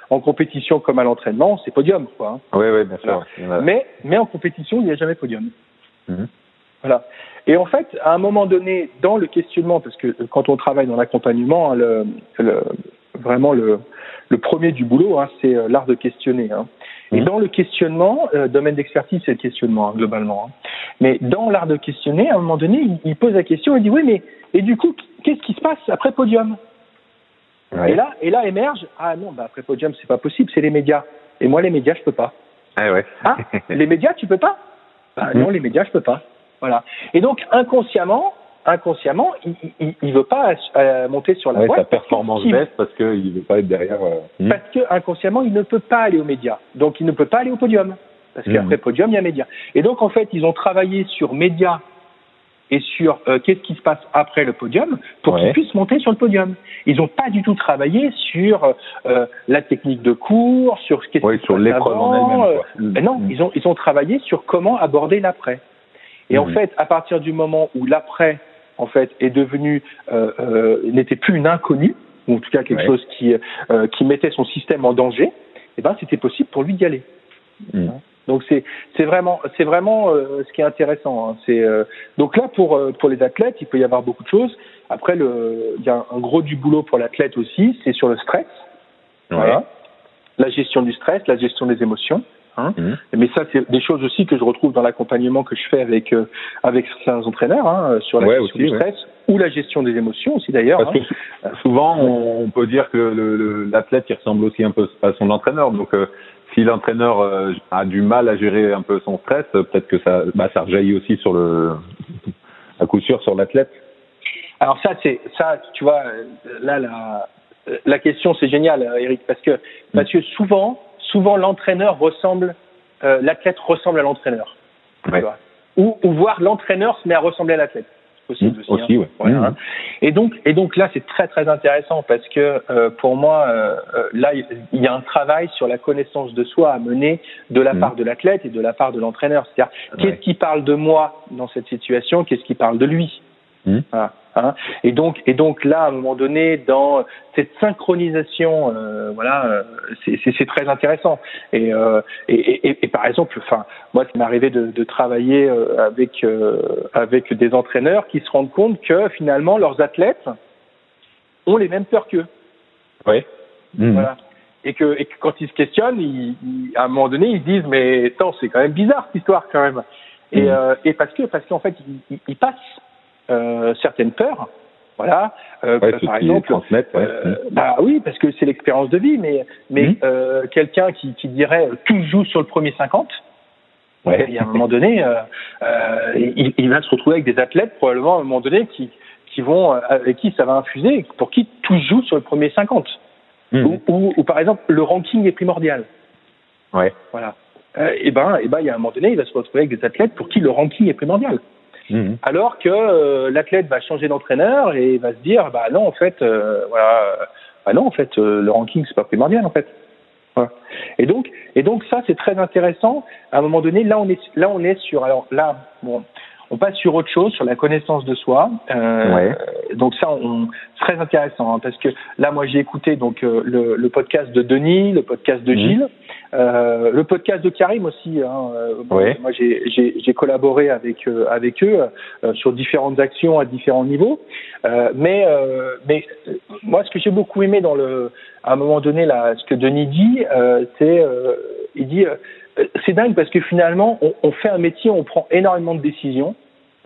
en compétition comme à l'entraînement, c'est podium, quoi. Hein. Oui, oui, bien sûr. Mais, mais en compétition, il n'y a jamais podium. Mmh. Voilà. Et en fait, à un moment donné, dans le questionnement, parce que quand on travaille dans l'accompagnement, hein, le, le, vraiment le, le premier du boulot, hein, c'est euh, l'art de questionner. Hein. Et mmh. dans le questionnement, euh, domaine d'expertise, c'est le questionnement hein, globalement. Mais dans l'art de questionner, à un moment donné, il, il, pose la question et dit oui, mais et du coup, qu'est-ce qui se passe après podium? Ouais. Et là, et là émerge ah non, bah après podium, c'est pas possible, c'est les médias. Et moi, les médias, je peux pas. Ah ouais. ah, les médias, tu peux pas? Bah, mmh. Non, les médias, je peux pas. Voilà. Et donc inconsciemment, inconsciemment, il ne veut pas euh, monter sur la ouais, boîte. Sa performance baisse parce qu'il ne veut pas être derrière. Euh... Hmm. Parce que inconsciemment, il ne peut pas aller aux médias. Donc, il ne peut pas aller au podium. Parce mmh. qu'après podium, il y a médias. Et donc, en fait, ils ont travaillé sur médias et sur euh, qu'est-ce qui se passe après le podium pour ouais. qu'ils puissent monter sur le podium. Ils n'ont pas du tout travaillé sur euh, la technique de cours, sur ce qui ouais, sur l'épreuve en elle-même. Euh, non, mmh. ils ont ils ont travaillé sur comment aborder l'après. Et mmh. en fait, à partir du moment où l'après en fait, est devenu euh, euh, n'était plus une inconnue, ou en tout cas quelque ouais. chose qui euh, qui mettait son système en danger, eh ben c'était possible pour lui d'y aller. Mm. Donc c'est c'est vraiment c'est vraiment euh, ce qui est intéressant. Hein. C'est euh, donc là pour euh, pour les athlètes, il peut y avoir beaucoup de choses. Après le il y a un gros du boulot pour l'athlète aussi, c'est sur le stress. Ouais. Voilà. La gestion du stress, la gestion des émotions. Hein. Mmh. Mais ça, c'est des choses aussi que je retrouve dans l'accompagnement que je fais avec euh, avec certains entraîneurs hein, sur la ouais, gestion aussi, du stress ouais. ou la gestion des émotions aussi d'ailleurs. Parce hein. que souvent, on, on, peut dire que l'athlète il ressemble aussi un peu à son entraîneur. Donc, euh, si l'entraîneur euh, a du mal à gérer un peu son stress, peut-être que ça, bah, ça rejaillit aussi sur le, à coup sûr sur l'athlète. Alors ça, c'est ça, tu vois, là la la question c'est génial, Eric, parce que parce que souvent souvent l'entraîneur ressemble, euh, l'athlète ressemble à l'entraîneur. Ouais. Ou, ou voir l'entraîneur se met à ressembler à l'athlète. Possible mmh, aussi. aussi hein. ouais. voilà, mmh. Et donc, et donc là, c'est très très intéressant parce que euh, pour moi, euh, là, il y a un travail sur la connaissance de soi à mener de la mmh. part de l'athlète et de la part de l'entraîneur. C'est-à-dire, ouais. qu'est-ce qui parle de moi dans cette situation? Qu'est-ce qui parle de lui? Voilà. Hein et donc, et donc là, à un moment donné, dans cette synchronisation, euh, voilà, euh, c'est très intéressant. Et, euh, et, et, et, par exemple, enfin, moi, ça m'est arrivé de, de, travailler avec avec des entraîneurs qui se rendent compte que finalement leurs athlètes ont les mêmes peurs qu'eux. Oui. Mmh. Voilà. Et que, et que quand ils se questionnent, ils, à un moment donné, ils disent mais attends, c'est quand même bizarre cette histoire quand même. Et, mmh. et parce que parce qu'en fait, ils, ils passent certaines peurs. Voilà. Euh, par exemple, ouais. euh, bah oui, parce que c'est l'expérience de vie, mais mais mmh. euh, quelqu'un qui, qui dirait tout joue sur le premier 50. Ouais. Et à un moment donné, euh, euh, il, il, va se retrouver avec des athlètes probablement à un moment donné qui qui vont euh, avec qui ça va infuser, pour qui tout joue sur le premier 50. Mmh. Ou, ou, ou, par exemple le ranking est primordial. Ouais. Voilà. Euh, et ben, et ben, il y a un moment donné, il va se retrouver avec des athlètes pour qui le ranking est primordial. Mmh. Alors que euh, l'athlète va changer d'entraîneur et va se dire, bah non, en fait, euh, voilà, bah non, en fait, euh, le ranking c'est pas primordial en fait. Voilà. Et donc, et donc ça c'est très intéressant. À un moment donné, là on est, là on est sur, alors là, bon, on passe sur autre chose, sur la connaissance de soi. Euh, ouais. Donc ça, on, c'est très intéressant hein, parce que là, moi, j'ai écouté donc euh, le, le, podcast de Denis, le podcast de mmh. Gilles, euh, le podcast de Karim aussi. Hein, ouais. Moi, j'ai, collaboré avec avec eux sur différentes actions à différents niveaux. mais mais moi, ce que j'ai beaucoup aimé dans le, à un moment donné, là, ce que Denis dit, c'est, il dit c'est dingue parce que finalement, on, on, fait un métier, on prend énormément de décisions.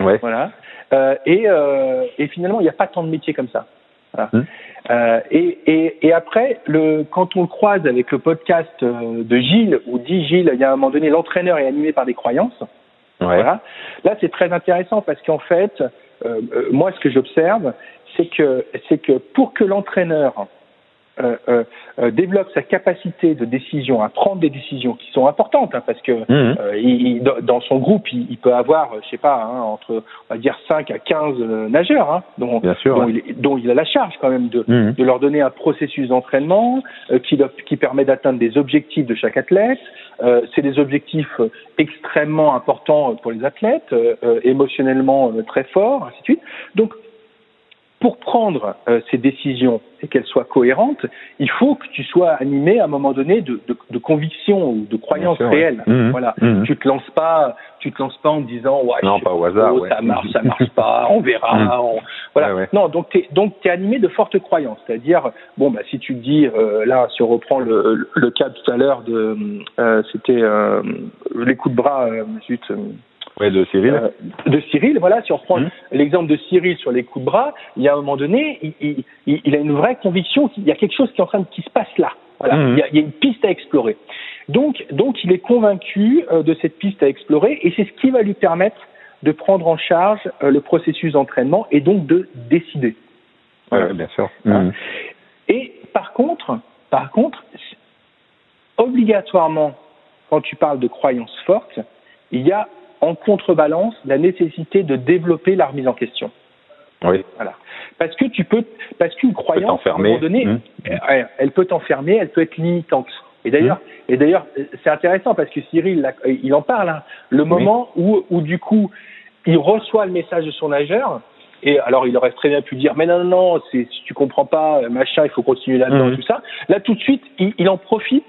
Ouais. Voilà. Euh, et, euh, et, finalement, il n'y a pas tant de métiers comme ça. Voilà. Mmh. Euh, et, et, et, après, le, quand on le croise avec le podcast euh, de Gilles, où dit Gilles, il y a un moment donné, l'entraîneur est animé par des croyances. Ouais. Voilà. Là, c'est très intéressant parce qu'en fait, euh, moi, ce que j'observe, c'est que, c'est que pour que l'entraîneur euh, euh, euh, développe sa capacité de décision à prendre des décisions qui sont importantes hein, parce que mmh. euh, il, dans son groupe il, il, peut avoir je sais pas hein, entre on va dire 5 à 15 nageurs hein, dont, Bien sûr, dont, ouais. il, dont, il, a la charge quand même de, mmh. de leur donner un processus d'entraînement euh, qui, qui permet d'atteindre des objectifs de chaque athlète euh, c'est des objectifs extrêmement importants pour les athlètes émotionnellement très forts ainsi de suite donc pour prendre euh, ces décisions et qu'elles soient cohérentes, il faut que tu sois animé à un moment donné de, de, de conviction ou de croyances sûr, réelles. Ouais. Mmh, voilà, mmh. tu te lances pas, tu te lances pas en disant ouais, non, pas au hasard, ouais. ça marche, ça marche pas, on verra. Mmh. On... Voilà. Ouais, non, donc t'es donc t'es animé de fortes croyances, c'est-à-dire bon bah si tu dis euh, là, si on reprend le, le cas tout à l'heure de euh, c'était euh, les coups de bras, zut. Ouais, de Cyril. Euh, de Cyril, voilà, si on reprend mmh. l'exemple de Cyril sur les coups de bras, il y a un moment donné, il, il, il a une vraie conviction qu'il y a quelque chose qui est en train de qui se passe là. Voilà, mmh. il, y a, il, y a, une piste à explorer. Donc, donc il est convaincu euh, de cette piste à explorer et c'est ce qui va lui permettre de prendre en charge euh, le processus d'entraînement et donc de décider. Voilà. Ouais, bien sûr. Mmh. Et par contre, par contre, obligatoirement, quand tu parles de croyances fortes, il y a en contrebalance la nécessité de développer la remise en question. Oui. Voilà. Parce que tu peux, parce qu'une croyance, à un moment donné, mmh. elle, elle, peut t'enfermer, elle peut être limitante. Et d'ailleurs, mmh. et d'ailleurs, c'est intéressant parce que Cyril, il en parle. Hein, le moment oui. où, où du coup, il reçoit le message de son nageur. Et alors, il aurait très bien pu dire, mais non, non, non, si tu comprends pas, machin, il faut continuer là-dedans, mmh. tout ça. Là, tout de suite, il, il en profite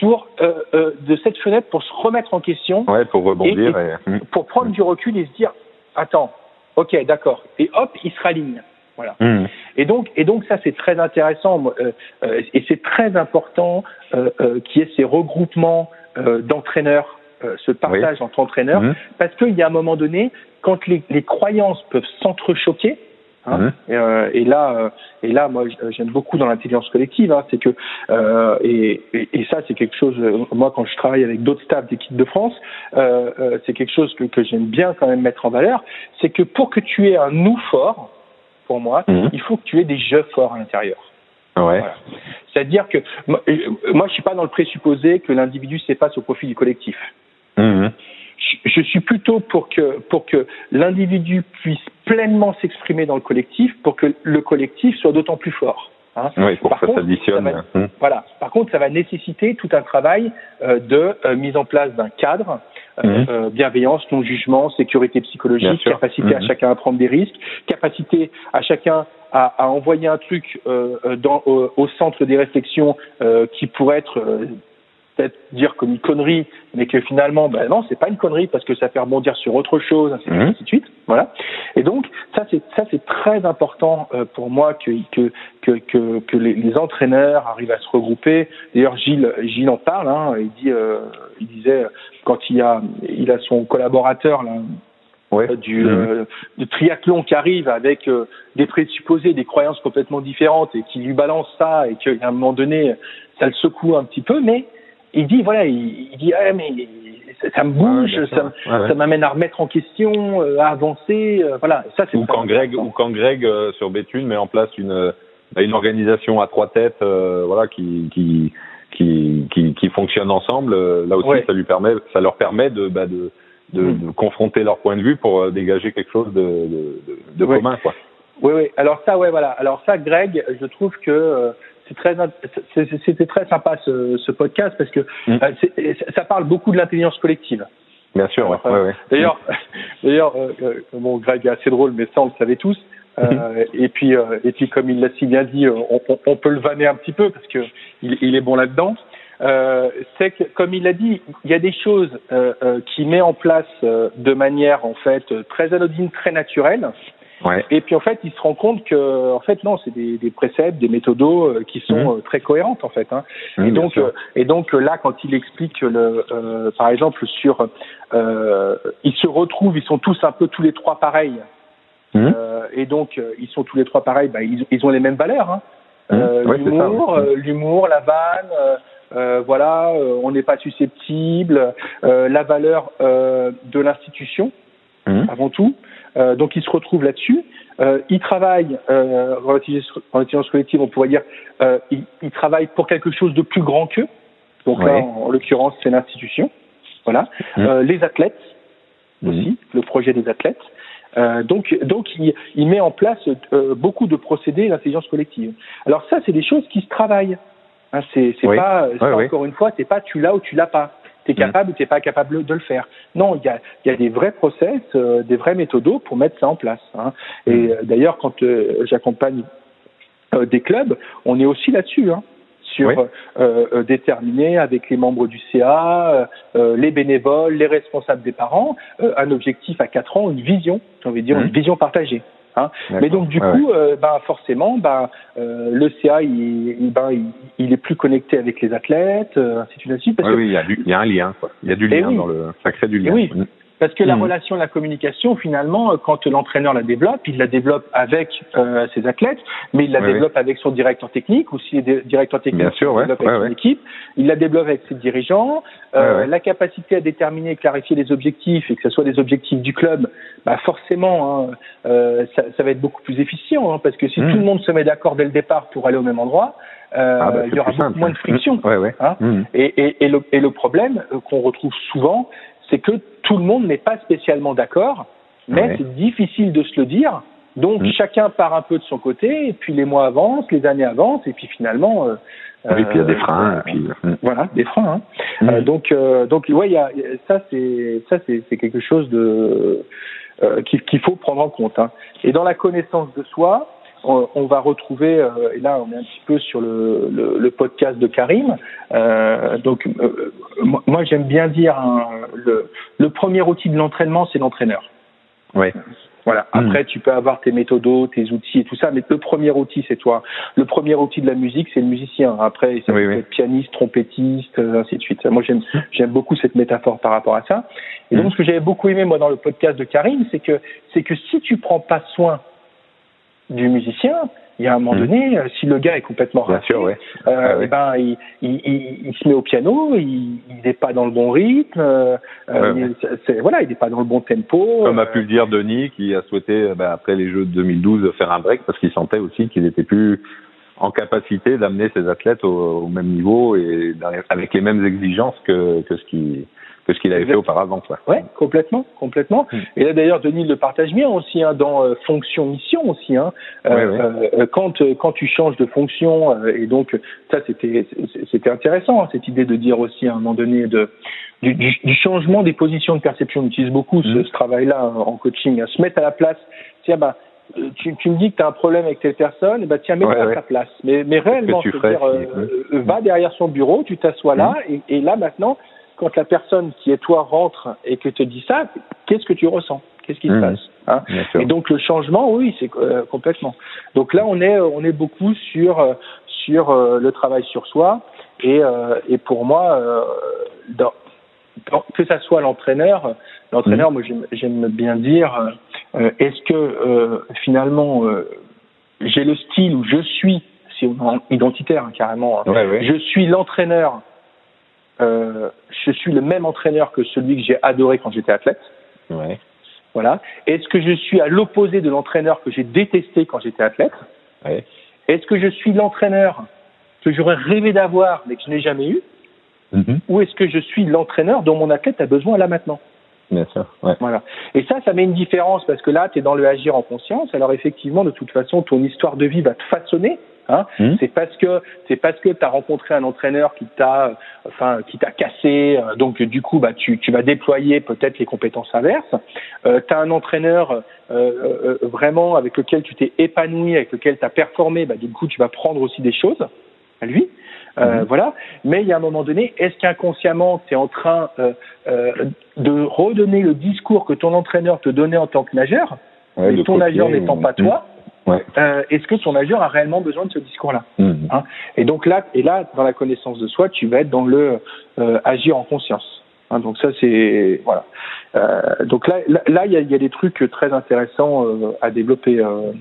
pour euh, euh, de cette fenêtre pour se remettre en question, ouais, pour rebondir, et, et, et... pour prendre mmh. du recul et se dire attends, ok, d'accord, et hop, il se raligne. Voilà. Mmh. Et donc, et donc ça c'est très intéressant euh, et c'est très important euh, qu'il y ait ces regroupements d'entraîneurs, ce partage oui. entre entraîneurs, mmh. parce qu'il y a un moment donné quand les, les croyances peuvent s'entrechoquer, Hein mmh. et, euh, et, là, euh, et là, moi, j'aime beaucoup dans l'intelligence collective, hein, c'est que euh, et, et, et, ça, c'est quelque chose. Moi, quand je travaille avec d'autres staffs d'équipe de France, c'est quelque chose que, que j'aime bien quand même mettre en valeur. C'est que pour que tu aies un nous fort, pour moi, mmh. il faut que tu aies des jeux forts à l'intérieur. Ouais. Voilà. C'est-à-dire que moi, moi, je suis pas dans le présupposé que l'individu s'efface au profit du collectif. Mmh je suis plutôt pour que pour que l'individu puisse pleinement s'exprimer dans le collectif, pour que le collectif soit d'autant plus fort. Hein. Oui, pour Par que ça contre, s'additionne. Ça va, mmh. Voilà. Par contre, ça va nécessiter tout un travail euh, de euh, mise en place d'un cadre, euh, mmh. bienveillance, non jugement, sécurité psychologique, capacité mmh. à chacun à prendre des risques, capacité à chacun à, à envoyer un truc dans, au, au, centre des réflexions qui pourrait être peut-être dire comme une connerie, mais que finalement, ben non, c'est pas une connerie parce que ça fait rebondir sur autre chose, ainsi, de mmh. suite. Voilà. Et donc ça, c'est ça, c'est très important euh, pour moi que que que que, les, les, entraîneurs arrivent à se regrouper. D'ailleurs, Gilles Gilles en parle. Hein, il dit, euh, il disait quand il a il a son collaborateur là. Ouais. Du, mmh. du, triathlon qui arrive avec des présupposés, des croyances complètement différentes et qui lui balance ça et qu'à un moment donné, ça le secoue un petit peu, mais il dit voilà, il, dit ah, mais ça, me bouge, ça, m'amène à remettre en question, euh, à avancer, euh, voilà. Ça c'est ou quand Greg ou quand Greg euh, sur Béthune met en place une bah, une organisation à trois têtes, voilà, qui qui qui qui, qui fonctionne ensemble. là aussi, ça lui permet, ça leur permet de bah, de de, hmm. de, confronter leur point de vue pour dégager quelque chose de, de, de, commun, quoi. Oui, oui. Alors ça, ouais, voilà. Alors ça, Greg, je trouve que c'est très c'était très sympa ce, ce, podcast parce que mm. euh, ça parle beaucoup de l'intelligence collective. Bien sûr, ouais, ouais, ouais. D'ailleurs, d'ailleurs, euh, euh, bon, Greg est assez drôle, mais ça on le savait tous. Euh, et puis, et puis comme il l'a si bien dit, on, on, peut le vanner un petit peu parce que il, il est bon là-dedans. C'est que, comme il l'a dit, il y a des choses qu'il met en place de manière en fait très anodine, très naturelle, Ouais. Et puis en fait, il se rend compte que en fait non, c'est des, des préceptes, des méthodos euh, qui sont mmh. euh, très cohérentes en fait. Hein. Mmh, et donc euh, et donc là, quand il explique le, euh, par exemple sur, euh, ils se retrouvent, ils sont tous un peu tous les trois pareils. Mmh. et donc ils sont tous les trois pareils, bah, ils, ils ont les mêmes valeurs. Hein. l'humour, l'humour, la vanne. Euh, voilà, on n'est pas susceptible, euh, la valeur de l'institution avant tout, euh, donc ils se retrouvent là-dessus. Euh, ils travaillent euh, en intelligence collective, on pourrait dire, euh, ils, ils, travaillent pour quelque chose de plus grand qu'eux. Donc là, en, l'occurrence, c'est l'institution. Voilà. Mmh. Euh, les athlètes mmh. aussi, le projet des athlètes. Euh, donc, donc il, il, met en place euh, beaucoup de procédés d'intelligence collective. Alors ça, c'est des choses qui se travaillent. Hein, c'est oui. pas, oui, encore une fois, c'est pas tu l'as ou tu l'as pas tu es capable ou tu n'es pas capable de le faire. Non, il y a, y a des vrais process, euh, des vrais méthodos pour mettre ça en place. Hein. Et mm. euh, d'ailleurs, quand euh, j'accompagne des clubs, on est aussi là-dessus. Hein sur déterminer avec les membres du CA, les bénévoles, les responsables des parents, un objectif à quatre ans, une vision, j'ai envie de dire, une mm. vision partagée. Hein. Mais donc du coup, euh, ben, forcément, ben, euh, le CA, il, ben, il, il, est plus connecté avec les athlètes, euh, ainsi de suite. Parce oui, il, y a il y a un lien, quoi. Il y a du lien dans le, ça crée du lien. oui. Parce que la mmh. relation, la communication, finalement, quand l'entraîneur la développe, il la développe avec euh, ses athlètes, mais il la développe avec son directeur technique, ou s'il est directeur technique, il la développe avec son équipe, il la développe avec ses dirigeants, euh, la capacité à déterminer et clarifier les objectifs, et que ce soit des objectifs du club, bah forcément, hein, euh, ça, ça, va être beaucoup plus efficient, hein, parce que si mmh. tout le monde se met d'accord dès le départ pour aller au même endroit, euh, ah bah, il y aura beaucoup moins de friction. Mmh. Hein et, et, et, le, et le problème euh, qu'on retrouve souvent, c'est que tout le monde n'est pas spécialement d'accord, mais c'est difficile de se le dire. Donc mm. chacun part un peu de son côté, et puis les mois avancent, les années avancent, et puis finalement. Euh, oui, puis il y a des freins. et puis... Euh, voilà, des freins. Hein. Mm. Euh, donc, donc, ouais, y a, ça, c'est ça, c'est quelque chose de qu'il faut prendre en compte. Hein. Et dans la connaissance de soi, on, va retrouver, euh, et là on est un petit peu sur le, le, le podcast de Karim, euh, donc euh, moi j'aime bien dire hein, le, le, premier outil de l'entraînement c'est l'entraîneur. Oui. Voilà. Hmm. Après, tu peux avoir tes méthodos, tes outils et tout ça, mais le premier outil, c'est toi. Le premier outil de la musique, c'est le musicien. Après, ça peut être pianiste, trompettiste, ainsi de suite. Moi, j'aime, j'aime beaucoup cette métaphore par rapport à ça. Et donc, hmm. ce que j'avais beaucoup aimé, moi, dans le podcast de Karim, c'est que, c'est que si tu prends pas soin du musicien, il y a un moment mmh. donné, euh, si le gars est complètement Bien sûr, ouais. euh, ah, ben il, il, il, se met au piano, il n'est pas dans le bon rythme, euh, c'est, voilà, il n'est pas dans le bon tempo. Comme a pu le dire Denis, qui a souhaité ben, après les Jeux de 2012 faire un break parce qu'il sentait aussi qu'il n'était plus en capacité d'amener ses athlètes au, au, même niveau et avec les mêmes exigences que, que ce qui que ce qu'il avait fait auparavant. Quoi. Ouais, complètement, complètement. Hmm. Et là d'ailleurs, Denis le partage bien aussi hein, dans euh, fonction mission aussi. Hein. Euh, euh, quand quand tu changes de fonction et donc ça c'était c'était intéressant hein, cette idée de dire aussi à un moment donné de du, du, changement des positions de perception. On utilise beaucoup ce, hmm. ce travail-là en coaching, à se mettre à la place. Tiens bah tu, tu, me dis que tu as un problème avec telle personne, bah tiens, mets-toi à sa place. Mais, mais réellement, dire, euh, va derrière son bureau, tu t'assois là, mmh. et, et, là maintenant, quand la personne qui est toi rentre et que te dit ça, qu'est-ce que tu ressens? Qu'est-ce qui se mmh. passe hein? Et donc le changement, oui, c'est euh, complètement. Donc là, on est on est beaucoup sur euh, sur euh, le travail sur soi et et pour moi, dans, que ça soit l'entraîneur, l'entraîneur, mmh. moi j'aime bien dire, est-ce que finalement j'ai le style où je suis, c'est identitaire hein, carrément, hein. je suis l'entraîneur euh, je suis le même entraîneur que celui que j'ai adoré quand j'étais athlète. Ouais. Voilà. Est-ce que je suis à l'opposé de l'entraîneur que j'ai détesté quand j'étais athlète? Ouais. Est-ce que je suis l'entraîneur que j'aurais rêvé d'avoir mais que je n'ai jamais eu? Mm-hmm. Ou est-ce que je suis l'entraîneur dont mon athlète a besoin là maintenant? Bien sûr. Ouais. Voilà. Et ça, ça met une différence parce que là, tu es dans le agir en conscience. Alors effectivement, de toute façon, ton histoire de vie va te façonner Hein mmh. C'est parce que c'est parce que tu as rencontré un entraîneur qui t'a enfin qui t'a cassé, euh, donc du coup bah tu, tu vas déployer peut-être les compétences inverses. Euh, tu as un entraîneur euh, euh, vraiment avec lequel tu t'es épanoui, avec lequel tu as performé, bah du coup tu vas prendre aussi des choses à lui. Euh, mmh. Voilà. Mais il y a un moment donné, est-ce qu'inconsciemment, tu es en train euh, de redonner le discours que ton entraîneur te donnait en tant que nageur, ouais, ton nageur n'étant pas mmh. toi, Ouais. Euh, Est-ce que ton nageur a réellement besoin de ce discours-là mmh. hein Et donc là, et là, dans la connaissance de soi, tu vas être dans le euh, agir en conscience. Hein, donc ça, c'est voilà. Euh, donc là, là, il y a, y a, des trucs très intéressants euh, à développer euh,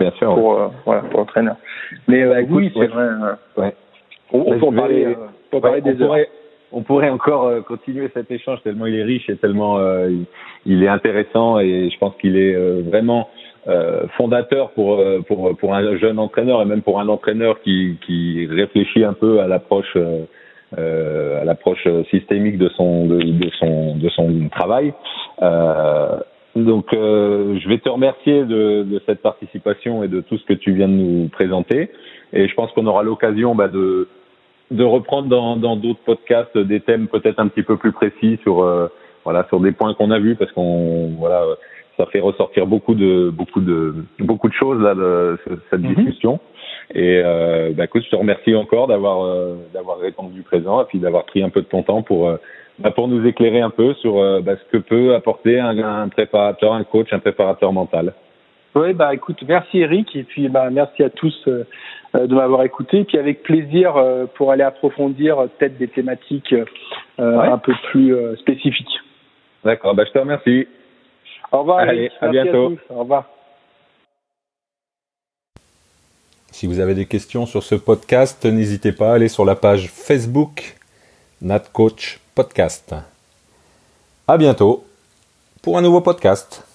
Bien sûr, pour ouais. voilà pour l'entraîneur. Mais oui, c'est vrai. Ouais. On, on peut en parler, vais... peut parler des on heures. Pourrait on pourrait encore euh, continuer cet échange tellement il est riche et tellement euh, il, il, est intéressant et je pense qu'il est euh, vraiment fondateur pour, pour, pour un jeune entraîneur et même pour un entraîneur qui, qui réfléchit un peu à l'approche à l'approche systémique de son de, son de son travail. donc je vais te remercier de, de, cette participation et de tout ce que tu viens de nous présenter et je pense qu'on aura l'occasion bah, de de reprendre dans dans d'autres podcasts des thèmes peut-être un petit peu plus précis sur euh, voilà sur des points qu'on a vus parce qu'on voilà ça fait ressortir beaucoup de beaucoup de beaucoup de choses là de, cette Mhm. discussion et euh, bah, écoute je te remercie encore d'avoir euh, d'avoir répondu présent et puis d'avoir pris un peu de ton temps pour euh, bah, pour nous éclairer un peu sur euh, bah, ce que peut apporter un, un préparateur un coach un préparateur mental oui, bah écoute, merci Eric et puis bah merci à tous de m'avoir écouté. Et puis avec plaisir pour aller approfondir peut-être des thématiques ouais. un peu plus spécifiques. D'accord, bah je te remercie. Au revoir. Allez, à bientôt. À tous. Au revoir. Si vous avez des questions sur ce podcast, n'hésitez pas à aller sur la page Facebook Nat Coach Podcast. À bientôt pour un nouveau podcast.